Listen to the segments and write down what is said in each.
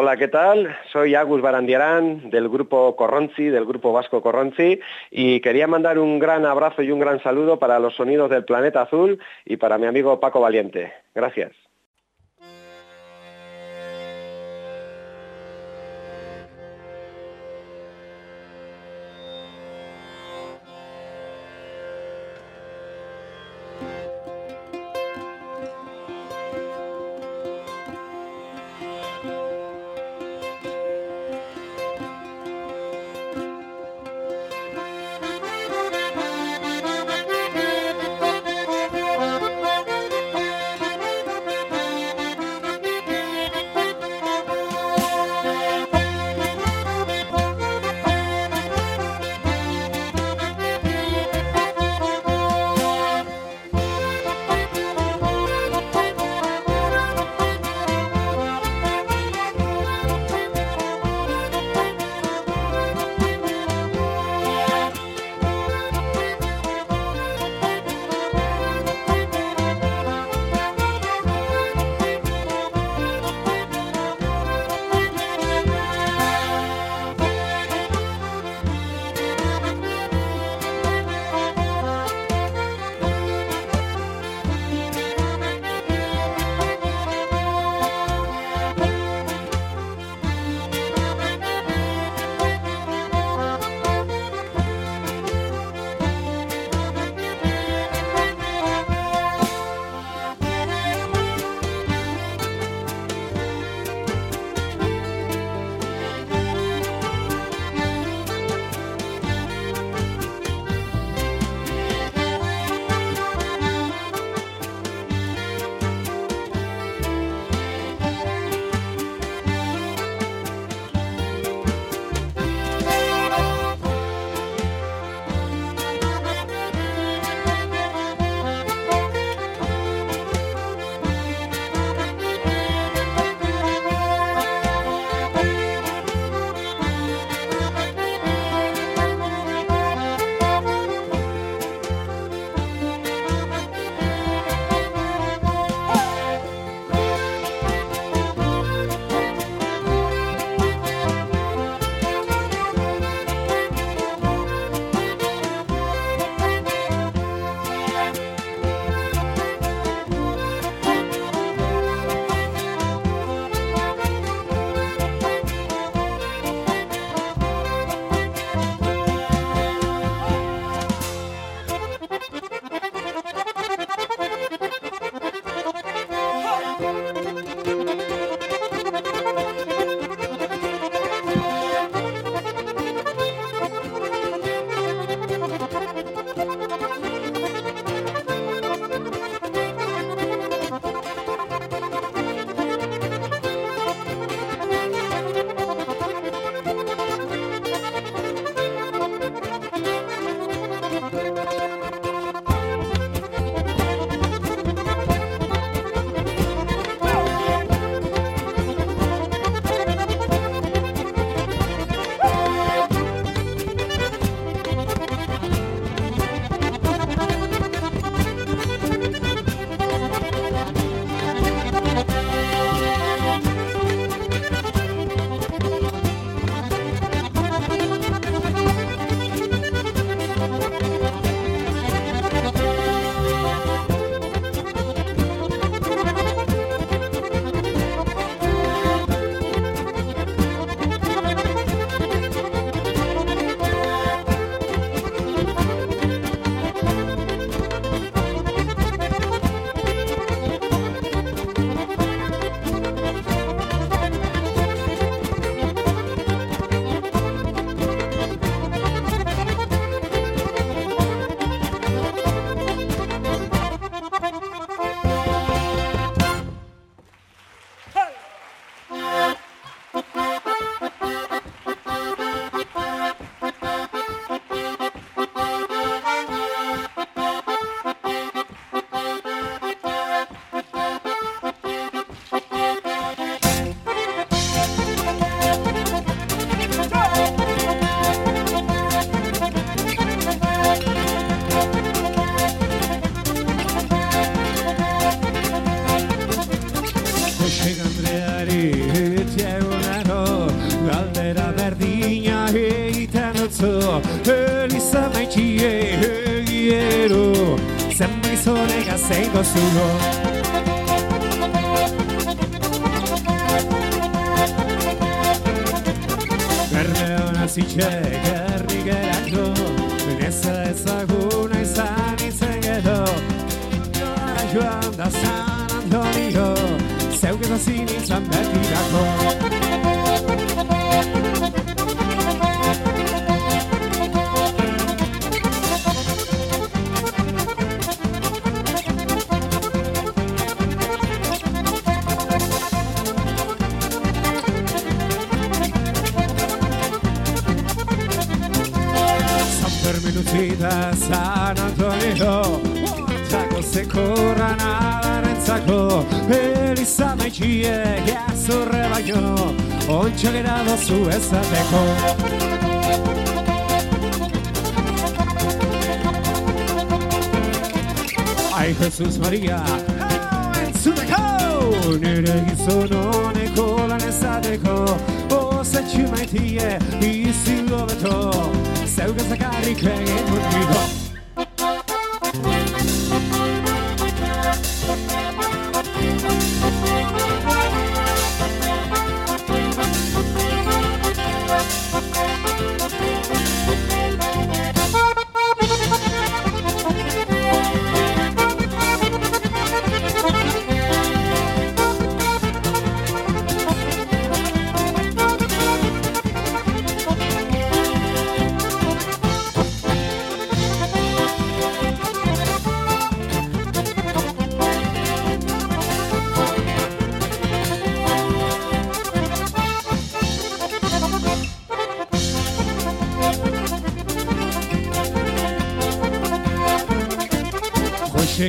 Hola, ¿qué tal? Soy Agus Barandiarán del grupo Corronzi, del grupo vasco Corronzi, y quería mandar un gran abrazo y un gran saludo para los sonidos del planeta azul y para mi amigo Paco Valiente. Gracias. San Fermin utzita San Antonio Txako zekorran alarentzako Eliza maitxie Gazurre baino Ontsa gera dozu ezateko Ai Jesus Maria Entzuteko Nire gizon honeko lan ezateko Ozetxu maitie Izi lobeto saugassa karikvägen mot mig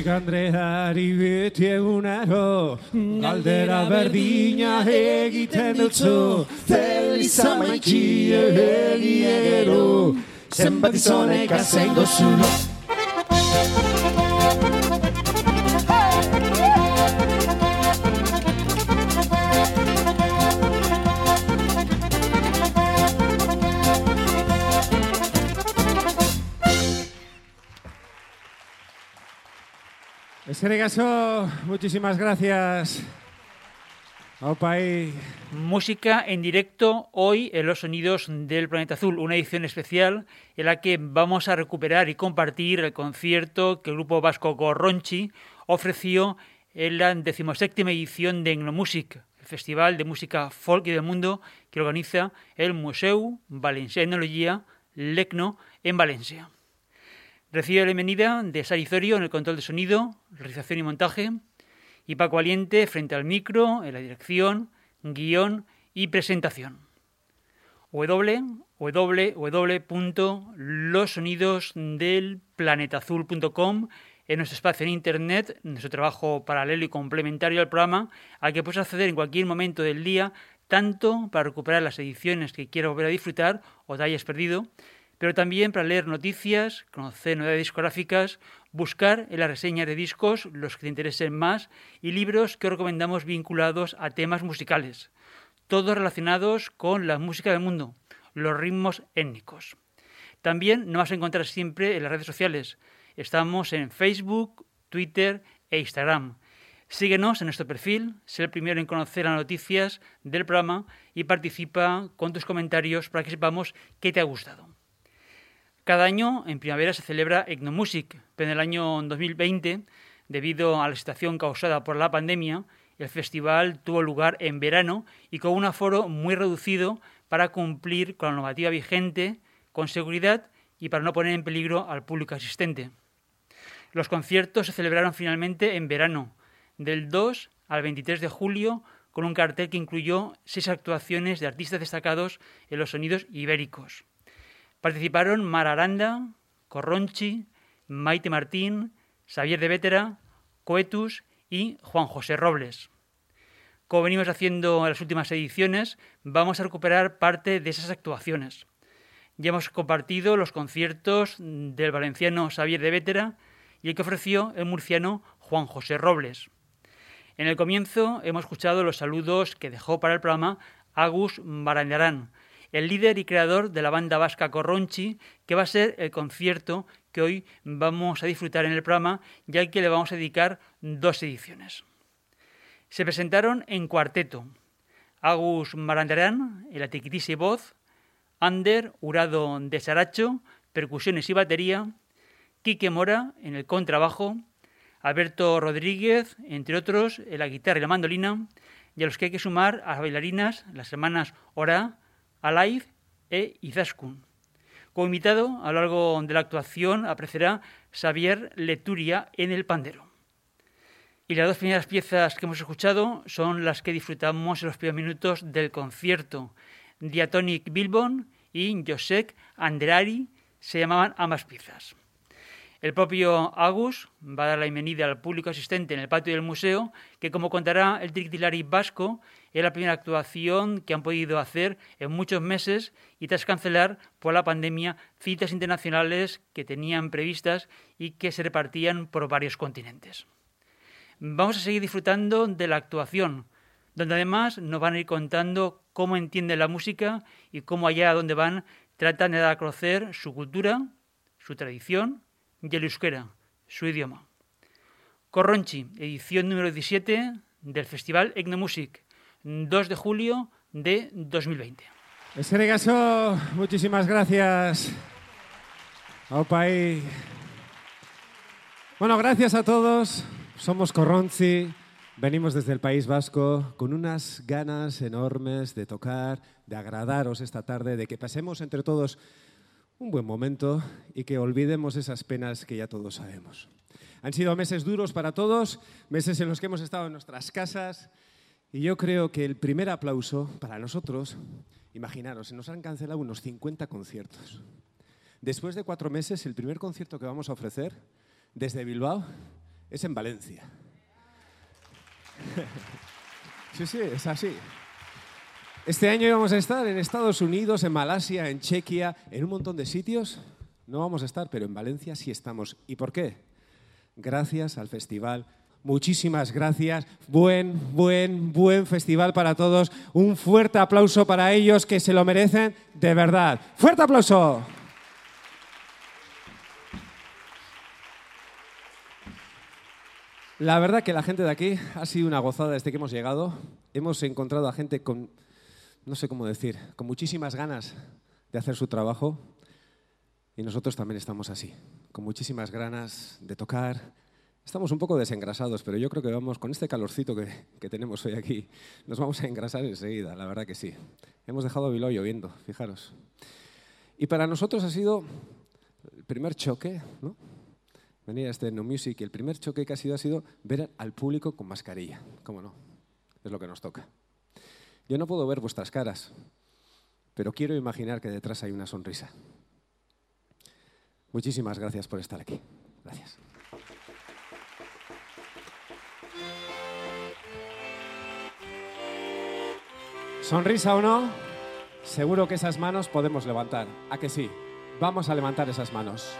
Andreari beti egunero Galdera berdina egiten dutzu. Feliza maitxie egiegero Zenbat izonek azein dozulo Eskerrik asko, muchísimas gracias. Música en directo hoy en los sonidos del planeta azul, una edición especial en la que vamos a recuperar y compartir el concierto que el grupo vasco Gorronchi ofreció en la decimoséptima edición de Etnomusic, el festival de música folk y del mundo que organiza el Museu Valencià Etnologia Lecno en Valencia. Recibe la bienvenida de Sari Zorio en el control de sonido, realización y montaje, y Paco Valiente frente al micro, en la dirección, guion y presentación. www.losonidosdelplanetazul.com en nuestro espacio en internet, nuestro trabajo paralelo y complementario al programa, al que puedes acceder en cualquier momento del día, tanto para recuperar las ediciones que quieras volver a disfrutar o te hayas perdido, pero también para leer noticias, conocer novedades discográficas, buscar en las reseñas de discos los que te interesen más y libros que recomendamos vinculados a temas musicales, todos relacionados con la música del mundo, los ritmos étnicos. También nos vas a encontrar siempre en las redes sociales. Estamos en Facebook, Twitter e Instagram. Síguenos en nuestro perfil, sé el primero en conocer las noticias del programa y participa con tus comentarios para que sepamos qué te ha gustado. Cada año, en primavera, se celebra Etnomusic, pero en el año 2020, debido a la situación causada por la pandemia, el festival tuvo lugar en verano y con un aforo muy reducido para cumplir con la normativa vigente, con seguridad y para no poner en peligro al público asistente. Los conciertos se celebraron finalmente en verano, del 2 al 23 de julio, con un cartel que incluyó seis actuaciones de artistas destacados en los sonidos ibéricos. Participaron Mar Aranda, Corronchi, Maite Martín, Xavier de Vétera, Coetus y Juan José Robles. Como venimos haciendo en las últimas ediciones, vamos a recuperar parte de esas actuaciones. Ya hemos compartido los conciertos del valenciano Xavier de Vétera y el que ofreció el murciano Juan José Robles. En el comienzo hemos escuchado los saludos que dejó para el programa Agus Barandarán, el líder y creador de la banda vasca Corronchi, que va a ser el concierto que hoy vamos a disfrutar en el programa, ya que le vamos a dedicar dos ediciones. Se presentaron en cuarteto Agus Marandarán en la tiquitisa y voz, Ander Urado de Saracho, percusiones y batería, Quique Mora en el contrabajo, Alberto Rodríguez, entre otros, en la guitarra y la mandolina, y a los que hay que sumar a las bailarinas, las hermanas Ora, Alive e Izaskun. Como invitado, a lo largo de la actuación aparecerá Xavier Leturia en el pandero. Y las dos primeras piezas que hemos escuchado son las que disfrutamos en los primeros minutos del concierto. Diatonic Bilbon y Josek Anderari se llamaban ambas piezas. El propio Agus va a dar la bienvenida al público asistente en el patio del museo, que como contará el Trictilari Vasco, es la primera actuación que han podido hacer en muchos meses y tras cancelar por la pandemia citas internacionales que tenían previstas y que se repartían por varios continentes. Vamos a seguir disfrutando de la actuación, donde además nos van a ir contando cómo entienden la música y cómo allá donde van tratan de dar a conocer su cultura, su tradición, y el euskera, su idioma. Corronchi, edición número 17 del Festival Etnomusic, 2 de julio de 2020. caso, muchísimas gracias. Opai. Bueno, gracias a todos. Somos Corronchi, venimos desde el País Vasco con unas ganas enormes de tocar, de agradaros esta tarde, de que pasemos entre todos un buen momento y que olvidemos esas penas que ya todos sabemos. Han sido meses duros para todos, meses en los que hemos estado en nuestras casas y yo creo que el primer aplauso para nosotros, imaginaros, se nos han cancelado unos 50 conciertos. Después de cuatro meses, el primer concierto que vamos a ofrecer desde Bilbao es en Valencia. Sí, sí, es así. Este año íbamos a estar en Estados Unidos, en Malasia, en Chequia, en un montón de sitios. No vamos a estar, pero en Valencia sí estamos. ¿Y por qué? Gracias al festival. Muchísimas gracias. Buen, buen, buen festival para todos. Un fuerte aplauso para ellos que se lo merecen de verdad. Fuerte aplauso. La verdad que la gente de aquí ha sido una gozada desde que hemos llegado. Hemos encontrado a gente con no sé cómo decir, con muchísimas ganas de hacer su trabajo y nosotros también estamos así, con muchísimas ganas de tocar. Estamos un poco desengrasados, pero yo creo que vamos, con este calorcito que, tenemos hoy aquí, nos vamos a engrasar enseguida, la verdad que sí. Hemos dejado Bilbao lloviendo, fijaros. Y para nosotros ha sido el primer choque, ¿no? Venir a este No Music, el primer choque que ha sido ha sido ver al público con mascarilla, ¿cómo no? Es lo que nos toca. Yo no puedo ver vuestras caras, pero quiero imaginar que detrás hay una sonrisa. Muchísimas gracias por estar aquí. Gracias. ¿Sonrisa o no? Seguro que esas manos podemos levantar. ¿A que sí? Vamos a levantar esas manos.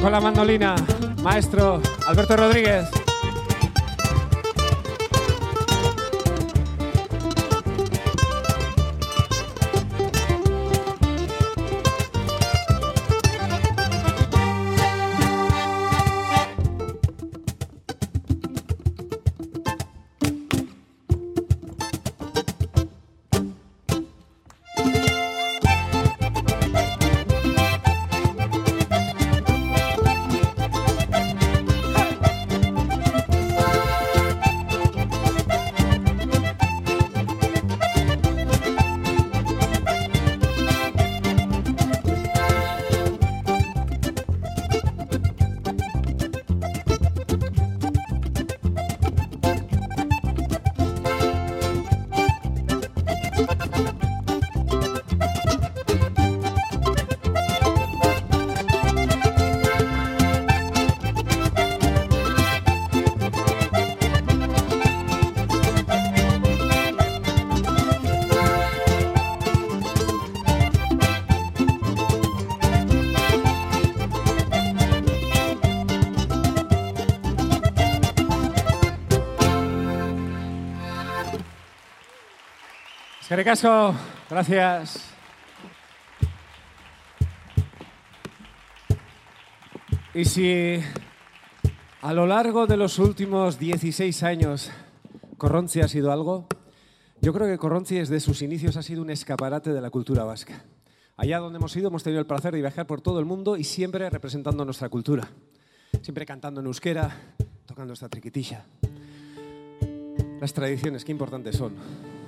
Con la mandolina, maestro Alberto Rodríguez. Caso, gracias. Y si a lo largo de los últimos 16 años Corronzi ha sido algo, yo creo que Corronzi desde sus inicios ha sido un escaparate de la cultura vasca. Allá donde hemos ido hemos tenido el placer de viajar por todo el mundo y siempre representando nuestra cultura. Siempre cantando en euskera, tocando esta triquitilla. Las tradiciones, qué importantes son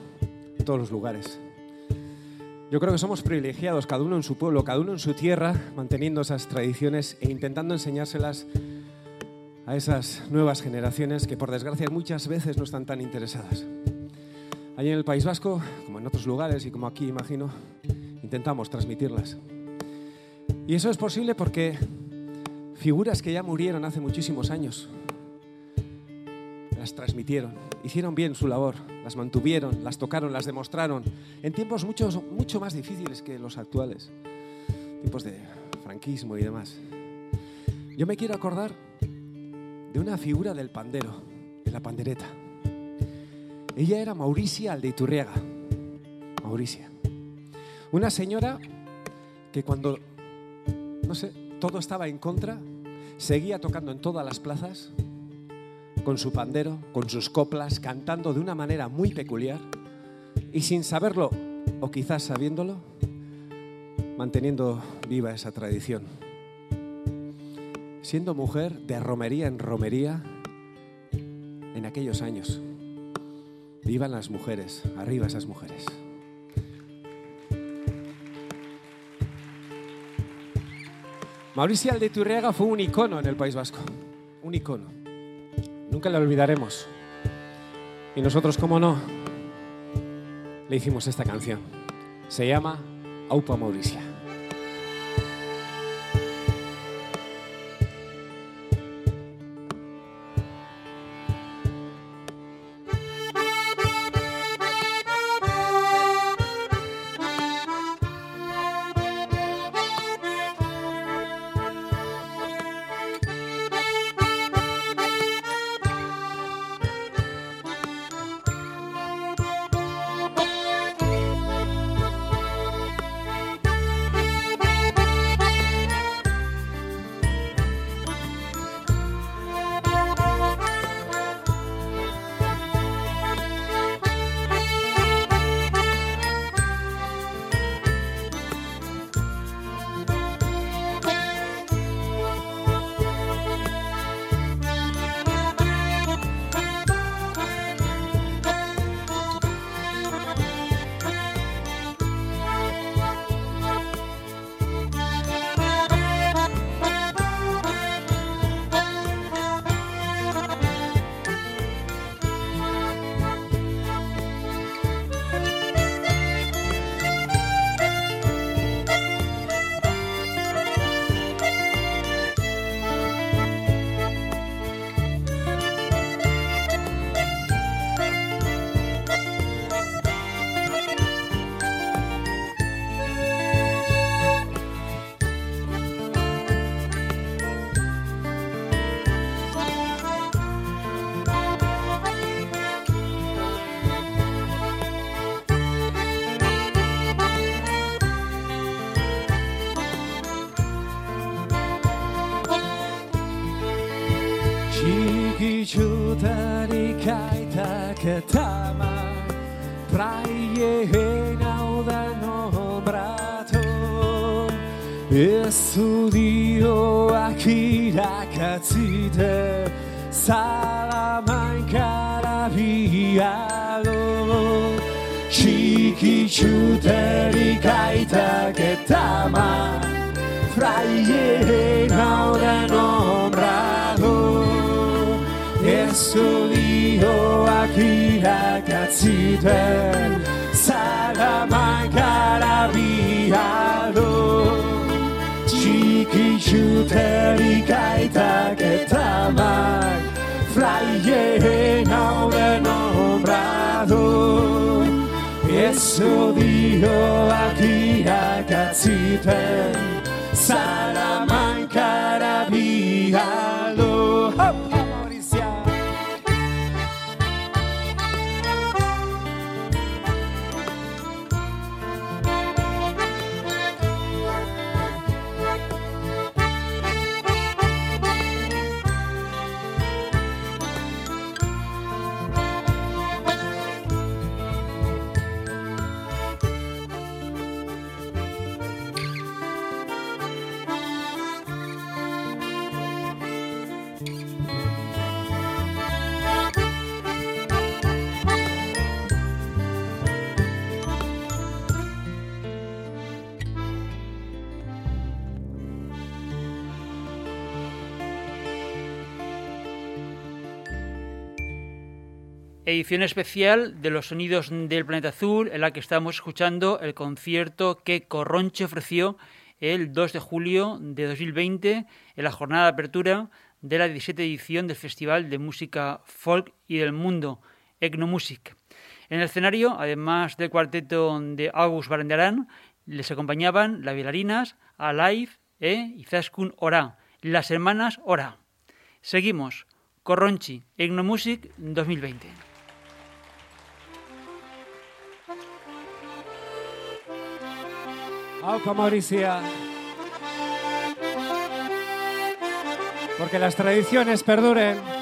todos los lugares. Yo creo que somos privilegiados, cada uno en su pueblo, cada uno en su tierra, manteniendo esas tradiciones e intentando enseñárselas a esas nuevas generaciones que por desgracia muchas veces no están tan interesadas. Allí en el País Vasco, como en otros lugares y como aquí imagino, intentamos transmitirlas. Y eso es posible porque figuras que ya murieron hace muchísimos años las transmitieron, hicieron bien su labor, las mantuvieron, las tocaron, las demostraron, en tiempos mucho, mucho más difíciles que los actuales, tiempos de franquismo y demás. Yo me quiero acordar de una figura del pandero, de la pandereta. Ella era Mauricia Aldeiturriaga. Mauricia. Una señora que cuando, no sé, todo estaba en contra, seguía tocando en todas las plazas, con su pandero, con sus coplas, cantando de una manera muy peculiar y sin saberlo, o quizás sabiéndolo, manteniendo viva esa tradición. Siendo mujer de romería en romería en aquellos años. Vivan las mujeres, arriba esas mujeres. Mauricio Aldeturriaga fue un icono en el País Vasco, un icono. Nunca la olvidaremos. Y nosotros, como no, le hicimos esta canción. Se llama Aupa Mauricia. ketama praie enauda nobrato estudioak irakatzite Salamankara bialo txikitxuterik aitak etama fraie enauda nobrato Su Dios aquí ha Txiki sana manca eta mak Chiki shu te ricaitaketa mai, flye ngaude nombrado. Su edición especial de los sonidos del planeta azul en la que estamos escuchando el concierto que Corronche ofreció el 2 de julio de 2020 en la jornada de apertura de la 17 edición del Festival de Música Folk y del Mundo, Egnomusic. En el escenario, además del cuarteto de August Barandarán, les acompañaban las bailarinas Alive e Izaskun Ora, las hermanas Ora. Seguimos. Corronchi, Egnomusic 2020. Auca Mauricia. Porque las tradiciones perduren.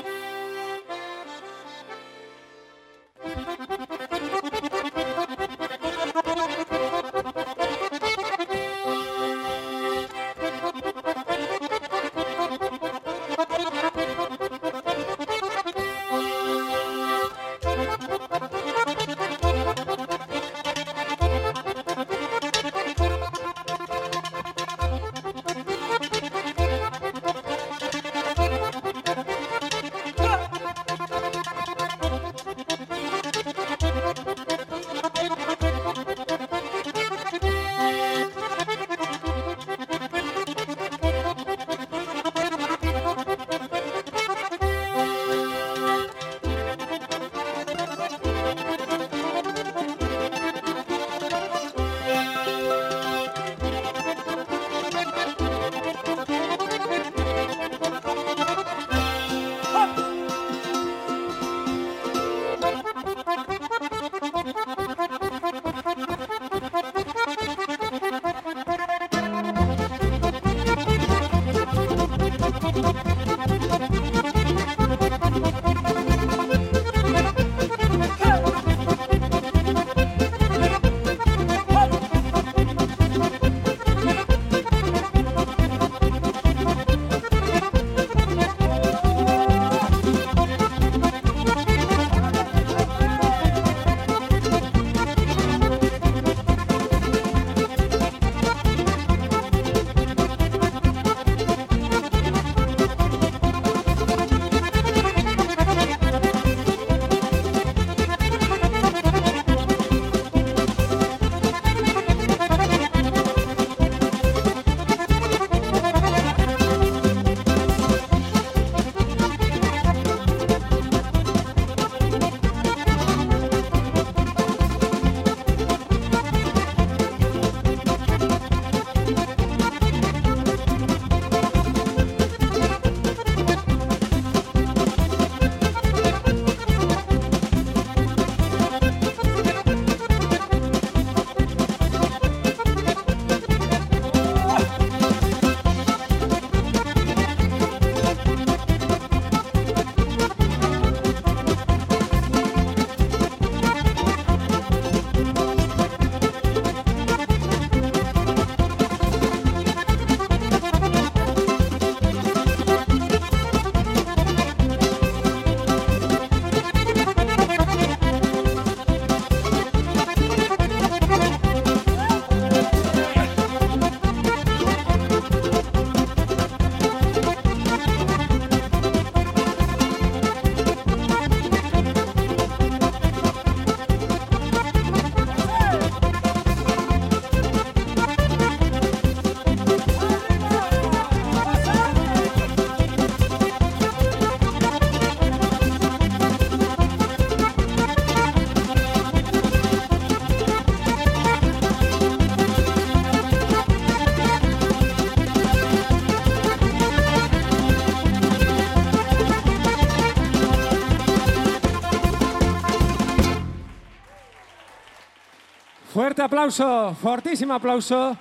Fuerte aplauso, fortísimo aplauso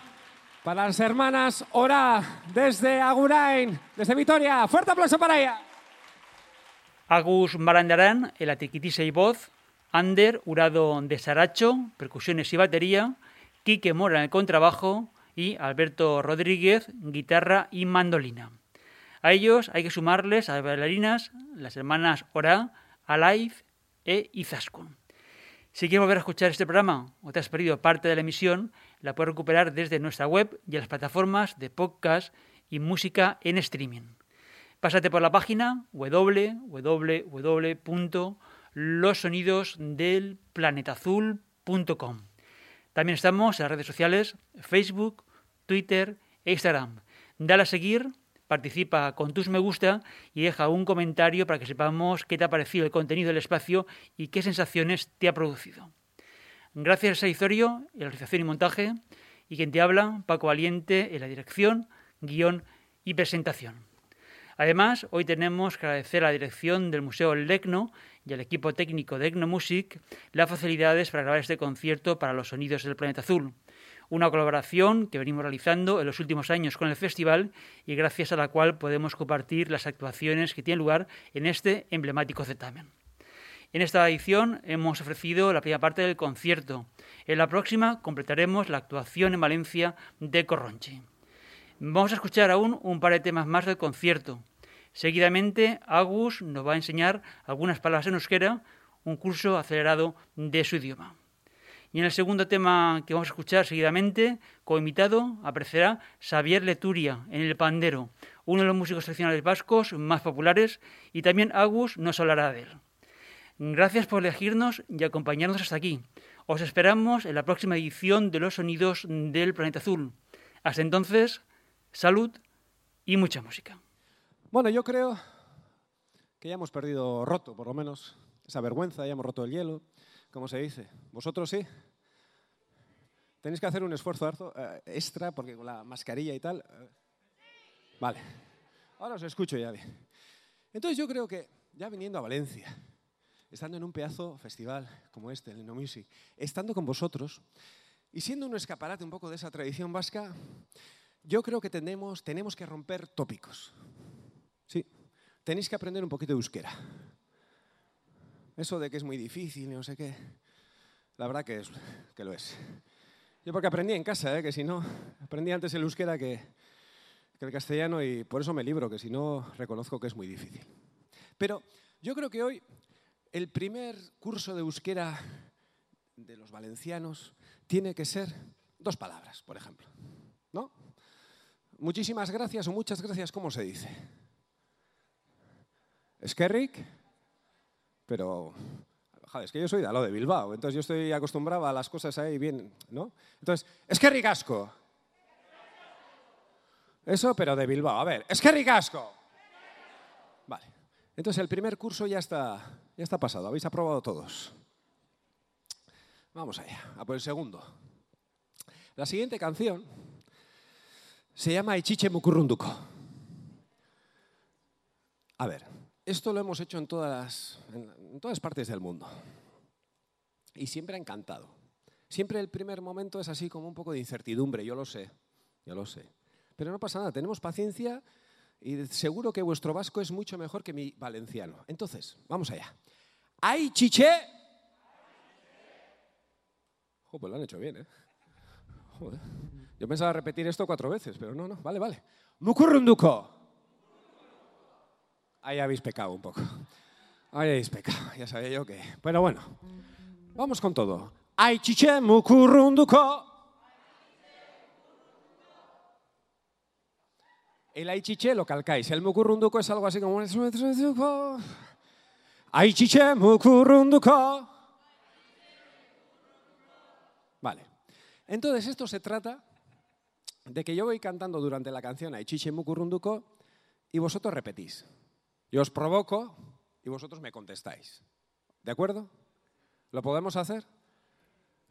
para las hermanas Ora desde Agurain, desde Vitoria. Fuerte aplauso para ella. Agus Marandarán en la tiquitisa y voz, Ander Urado de Saracho, percusiones y batería, Quique Mora en el contrabajo y Alberto Rodríguez, guitarra y mandolina. A ellos hay que sumarles a las bailarinas las hermanas Ora, Alive e Izaskun. Si quieres volver a escuchar este programa o te has perdido parte de la emisión, la puedes recuperar desde nuestra web y las plataformas de podcast y música en streaming. Pásate por la página www.losonidosdelplanetazul.com. También estamos en las redes sociales Facebook, Twitter e Instagram. Dale a seguir participa con tus me gusta y deja un comentario para que sepamos qué te ha parecido el contenido del espacio y qué sensaciones te ha producido. Gracias a Izorio en la realización y montaje y quien te habla, Paco Valiente, en la dirección, guion y presentación. Además, hoy tenemos que agradecer a la dirección del Museo Lecno y al equipo técnico de Ecno Music las facilidades para grabar este concierto para los sonidos del planeta azul una colaboración que venimos realizando en los últimos años con el festival y gracias a la cual podemos compartir las actuaciones que tienen lugar en este emblemático certamen. En esta edición hemos ofrecido la primera parte del concierto. En la próxima completaremos la actuación en Valencia de Corronchi. Vamos a escuchar aún un par de temas más del concierto. Seguidamente, Agus nos va a enseñar algunas palabras en euskera, un curso acelerado de su idioma. Y en el segundo tema que vamos a escuchar seguidamente, como invitado, aparecerá Xavier Leturia en el pandero, uno de los músicos tradicionales vascos más populares, y también Agus nos hablará de él. Gracias por elegirnos y acompañarnos hasta aquí. Os esperamos en la próxima edición de Los Sonidos del Planeta Azul. Hasta entonces, salud y mucha música. Bueno, yo creo que ya hemos perdido roto, por lo menos, esa vergüenza, ya hemos roto el hielo. ¿Cómo se dice? ¿Vosotros sí? Tenéis que hacer un esfuerzo eh, extra porque con la mascarilla y tal. Eh, vale. Ahora os escucho ya bien. Entonces yo creo que ya viniendo a Valencia, estando en un pedazo festival como este, el No Music, estando con vosotros y siendo un escaparate un poco de esa tradición vasca, yo creo que tenemos, tenemos que romper tópicos. Sí, tenéis que aprender un poquito de euskera. Eso de que es muy difícil y no sé qué, la verdad que, es, que lo es. Yo porque aprendí en casa, ¿eh? que si no, aprendí antes el euskera que, el castellano y por eso me libro, que si no reconozco que es muy difícil. Pero yo creo que hoy el primer curso de euskera de los valencianos tiene que ser dos palabras, por ejemplo. ¿No? Muchísimas gracias o muchas gracias, ¿cómo se dice? Pero joder, es que yo soy de lo de Bilbao, entonces yo estoy acostumbrado a las cosas ahí bien, ¿no? Entonces, es que ricasco. Eso, pero de Bilbao. A ver, es que ricasco. Vale. Entonces el primer curso ya está, ya está pasado, habéis aprobado todos. Vamos allá, a por el segundo. La siguiente canción se llama Ichiche Mukurunduko. A ver, esto lo hemos hecho en todas, en todas partes del mundo. Y siempre ha encantado. Siempre el primer momento es así como un poco de incertidumbre, yo lo sé, yo lo sé. Pero no pasa nada, tenemos paciencia y seguro que vuestro vasco es mucho mejor que mi valenciano. Entonces, vamos allá. ¡Ay, chiche! pues lo han hecho bien, ¿eh? Joder. Yo pensaba repetir esto cuatro veces, pero no, no, vale, vale. Mukurrunduko. Ahí habéis pecado un poco. Ahí habéis pecado, ya sabía yo que. Pero bueno, vamos con todo. Ay chiche mukurunduko. El aichiche lo calcáis. El mukurunduko es algo así como. Ay chiche mukurunduko. Vale. Entonces, esto se trata de que yo voy cantando durante la canción Aichiche Mukurunduko y vosotros repetís. Yo os provoco y vosotros me contestáis. ¿De acuerdo? ¿Lo podemos hacer?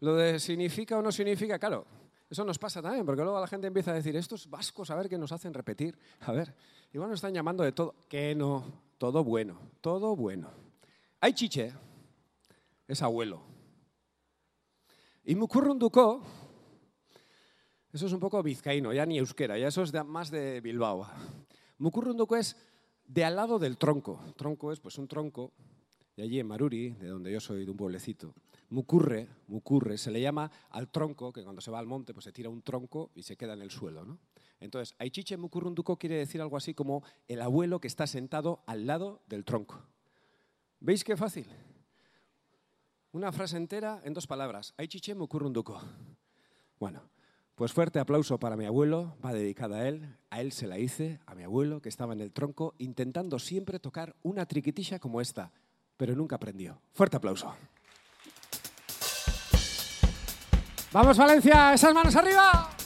Lo de significa o no significa, claro, eso nos pasa también, porque luego la gente empieza a decir, estos vascos, a ver qué nos hacen repetir. A ver, igual nos están llamando de todo. Que no, todo bueno, todo bueno. Hay chiche, es abuelo. Y mukurrunduko, eso es un poco vizcaíno, ya ni euskera, ya eso es de- más de Bilbao. Mukurrunduko es de al lado del tronco. Tronco es pues un tronco, y allí en Maruri, de donde yo soy, de un pueblecito, mucurre, mucurre, se le llama al tronco, que cuando se va al monte pues se tira un tronco y se queda en el suelo. ¿no? Entonces, Aichiche Mukurrunduko quiere decir algo así como el abuelo que está sentado al lado del tronco. ¿Veis qué fácil? Una frase entera en dos palabras. Aichiche Mukurrunduko. Bueno, pues fuerte aplauso para mi abuelo, va dedicada a él. A él se la hice, a mi abuelo, que estaba en el tronco, intentando siempre tocar una triquitilla como esta, pero nunca aprendió. Fuerte aplauso. ¡Vamos, Valencia! ¡Esas manos arriba!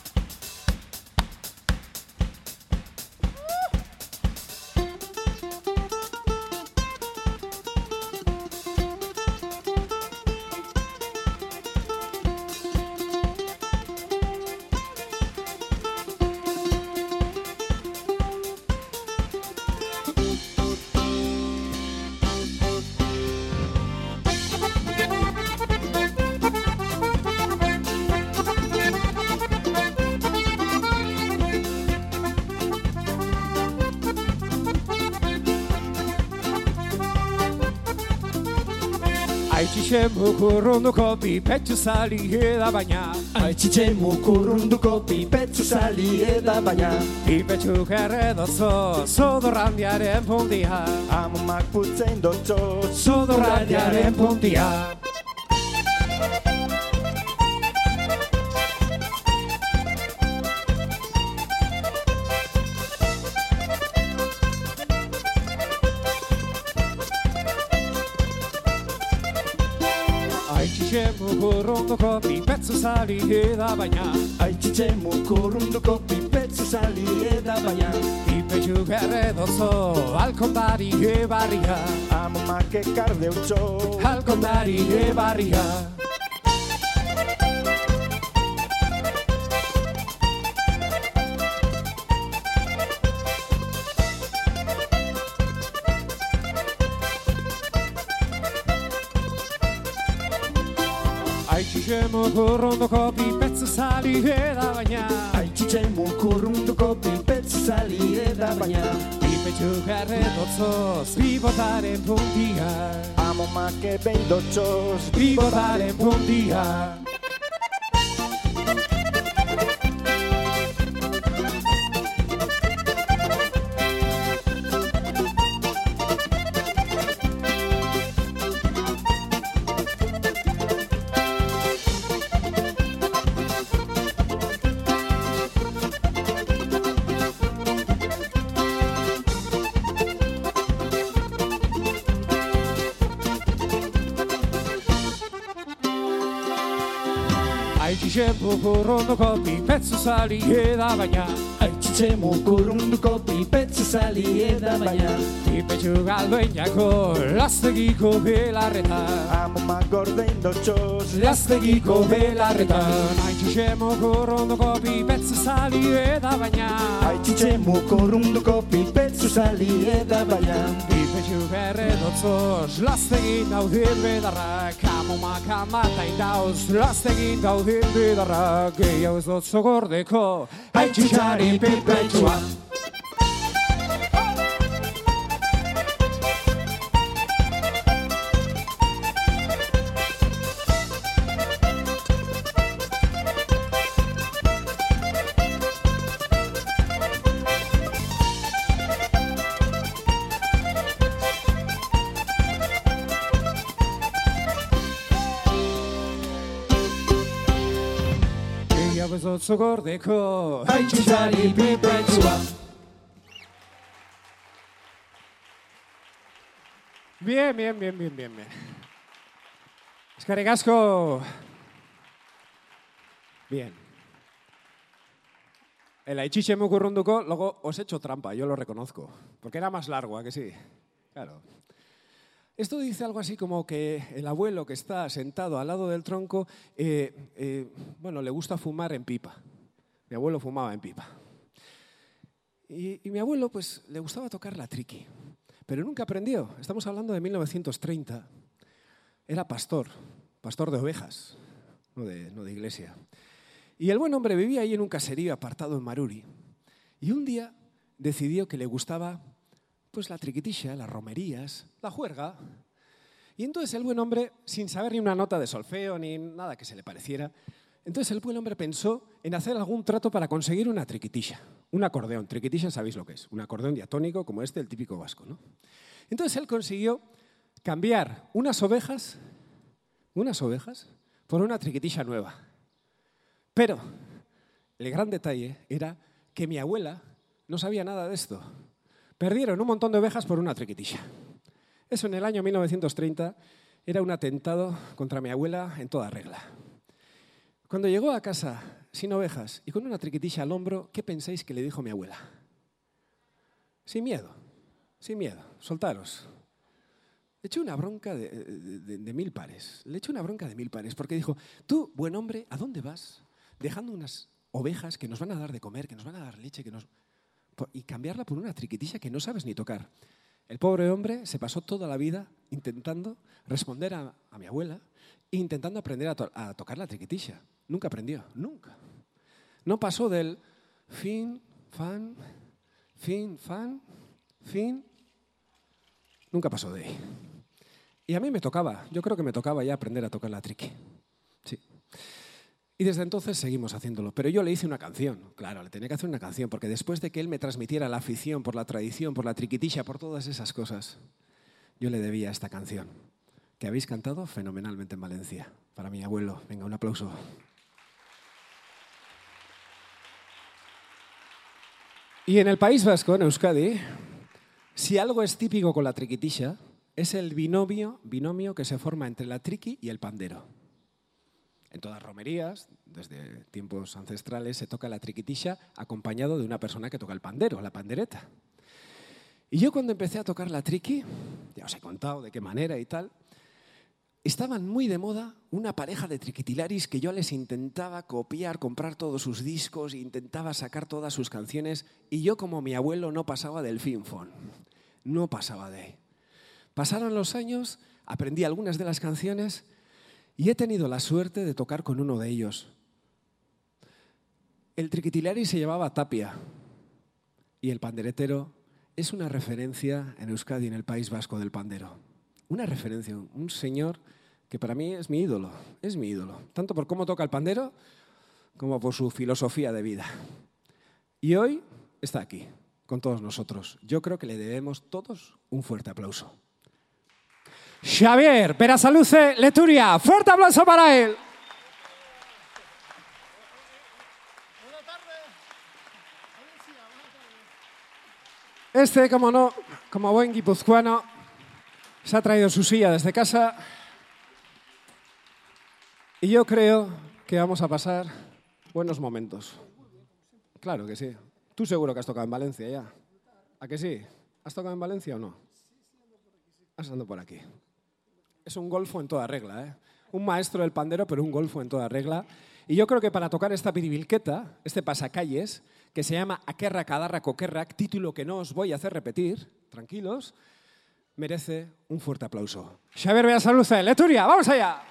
Aichiche Mukurrunduko pipetxu zali eda baina Aitzitxe mukurrunduko pipetzu zali eda baina Pipetxu erredozo Zodorrandiaren puntia Amomak putzen dotzo Zodorrandiaren puntia zali eda baina. Aitzitxe mukurrunduko pipetzu zali eda baina. Pipetxu erredozo Alkondari ebarria. Amomak ekar deutzo Alkondari ebarria mukurrunduko pipetxu zali eda baina. Aitzitxe mukurrunduko pipetzu zali eda baina. Pipetxu erredotzoz Bibotaren puntia. Amomak ebein dotzoz Bibotaren puntia pipetxu zali eda baina. Aitzitxe mukurrunduko pipetzu zali eda baina. Pipetxu galdoinako Lastegiko belarretan Amomak gordein dotzoz Lastegiko belarretan Aichiche mukurrunduko pipetxu zali eda baina. Aitzitxe mukurrunduko pipetzu zali eda baina Zerbitxu berre dotzo Zlaztegin daudit bidarra Kamu maka matai dauz Zlaztegin daudit bidarra Gehiago ez dotzo gordeko Haitxitxari pipetxuan pipetxua Gehiago ez dut zogordeko Aichichari pipetxua Bien, bien, bien, bien, bien, bien. Eskerrik asko. Bien. El aichiche mukurrunduko, luego os he hecho trampa, yo lo reconozco. Porque era más largo, ¿a que sí? Claro. Esto dice algo así como que el abuelo que está sentado al lado del tronco, eh, eh, bueno, le gusta fumar en pipa. Mi abuelo fumaba en pipa. Y, mi abuelo, pues, le gustaba tocar la triqui, pero nunca aprendió. Estamos hablando de 1930. Era pastor, pastor de ovejas. no de, no de iglesia. Y el buen hombre vivía ahí en un caserío apartado en Maruri. Y un día decidió que le gustaba pues la triquitisha, las romerías, la juerga. Y entonces el buen hombre, sin saber ni una nota de solfeo ni nada que se le pareciera, entonces el buen hombre pensó en hacer algún trato para conseguir una triquitisha, un acordeón. Triquitisha sabéis lo que es, un acordeón diatónico como este, el típico vasco. ¿no? Entonces él consiguió cambiar unas ovejas, unas ovejas, por una triquitisha nueva. Pero el gran detalle era que mi abuela no sabía nada de esto. Perdieron un montón de ovejas por una triquitisha. Eso en el año 1930 era un atentado contra mi abuela en toda regla. Cuando llegó a casa sin ovejas y con una triquitisha al hombro, ¿qué pensáis que le dijo mi abuela? Sin miedo, sin miedo, soltaros. Le echó una bronca de, de- de mil pares, le echó una bronca de mil pares, porque dijo, tú, buen hombre, ¿a dónde vas? Dejando unas ovejas que nos van a dar de comer, que nos van a dar leche, que nos... y cambiarla por una triquitisha que no sabes ni tocar. El pobre hombre se pasó toda la vida intentando responder a, a mi abuela intentando aprender a, to- a tocar la triquitisha. Nunca aprendió, nunca. No pasó del fin, fan, fin, fan, fin. Nunca pasó de ahí. Y a mí me tocaba, yo creo que me tocaba ya aprender a tocar la triqui. Y desde entonces seguimos haciéndolo. Pero yo le hice una canción, claro, le tenía que hacer una canción, porque después de que él me transmitiera la afición por la tradición, por la triquitisha, por todas esas cosas, yo le debía esta canción, que habéis cantado fenomenalmente en Valencia. Para mi abuelo. Venga, un aplauso. Y en el País Vasco, en Euskadi, si algo es típico con la triquitisha, es el binomio, binomio que se forma entre la triqui y el pandero. En todas romerías, desde tiempos ancestrales, se toca la triquitisha acompañado de una persona que toca el pandero, la pandereta. Y yo cuando empecé a tocar la triqui, ya os he contado de qué manera y tal, estaban muy de moda una pareja de triquitilaris que yo les intentaba copiar, comprar todos sus discos, intentaba sacar todas sus canciones y yo como mi abuelo no pasaba del finfon, no pasaba de ahí. Pasaron los años, aprendí algunas de las canciones y he tenido la suerte de tocar con uno de ellos. El triquitilari se llamaba Tapia y el panderetero es una referencia en Euskadi, en el País Vasco del pandero. Una referencia, un señor que para mí es mi ídolo, es mi ídolo, tanto por cómo toca el pandero como por su filosofía de vida. Y hoy está aquí, con todos nosotros. Yo creo que le debemos todos un fuerte aplauso. Xavier Perasaluce Leturia, fuerte aplauso para él. Este, como no, como buen guipuzcoano, se ha traído su silla desde casa y yo creo que vamos a pasar buenos momentos. Claro que sí. Tú seguro que has tocado en Valencia ya. ¿A que sí? ¿Has tocado en Valencia o no? Has andado por aquí. Es un golfo en toda regla, ¿eh? Un maestro del pandero, pero un golfo en toda regla. Y yo creo que para tocar esta piribilqueta, este pasacalles, que se llama Akerra Cadarra Coquerrac, título que no os voy a hacer repetir, tranquilos, merece un fuerte aplauso. Xavier Beasaluce, Leturia, vamos allá.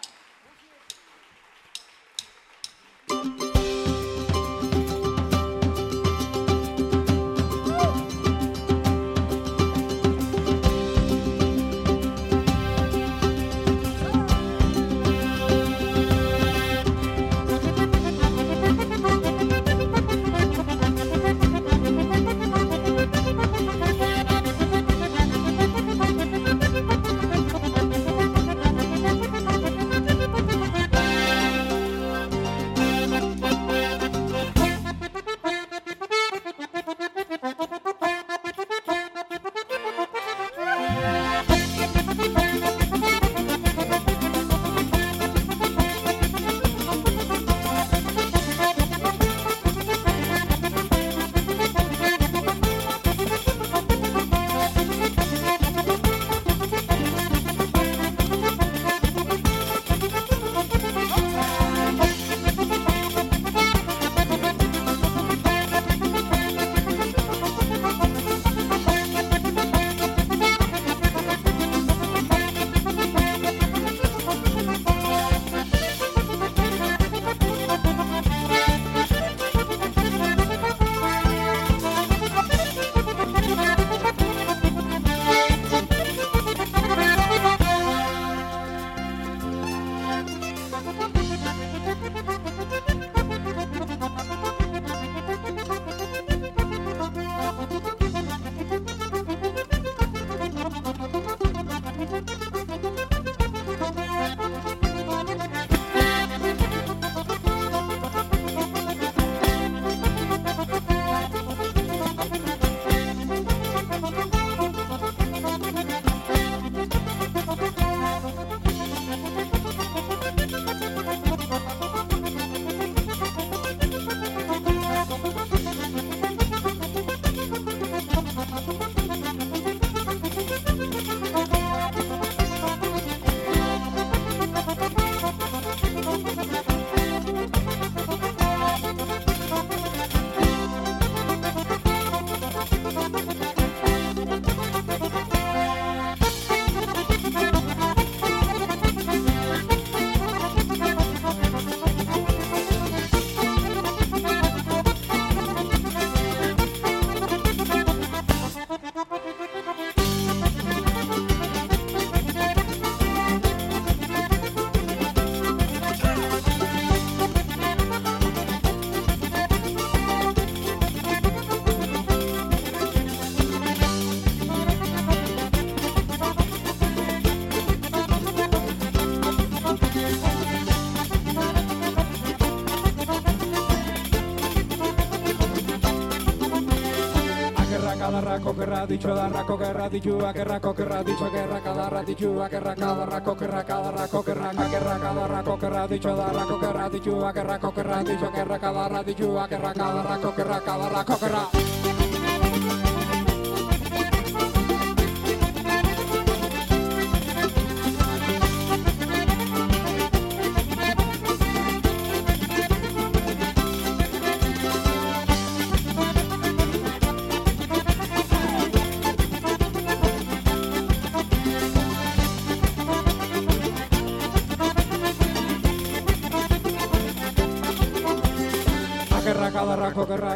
ditchu darrako kerrati chu akerrako kerrati ditchu akerrako kerrati ditchu akerrako darrati chu akerrako kerrati ditchu akerrako darrako kerraka darrako kerraka darrako kerraka darrako kerraka darrako kerrati ditchu akerrako kerrati chu akerrako kerrati darrako kerraka darrako kerraka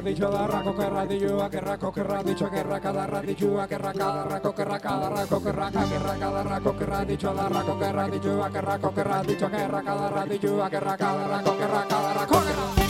dicho darra kokerra dilua kerrako kerra dicho kerra kadarra dilua kerra kadarra kokerra kadarra kokerra kerra kadarra kokerra dicho darra kokerra dilua kerrako kerra dicho kerra kadarra dilua kerra kadarra kokerra kadarra kokerra.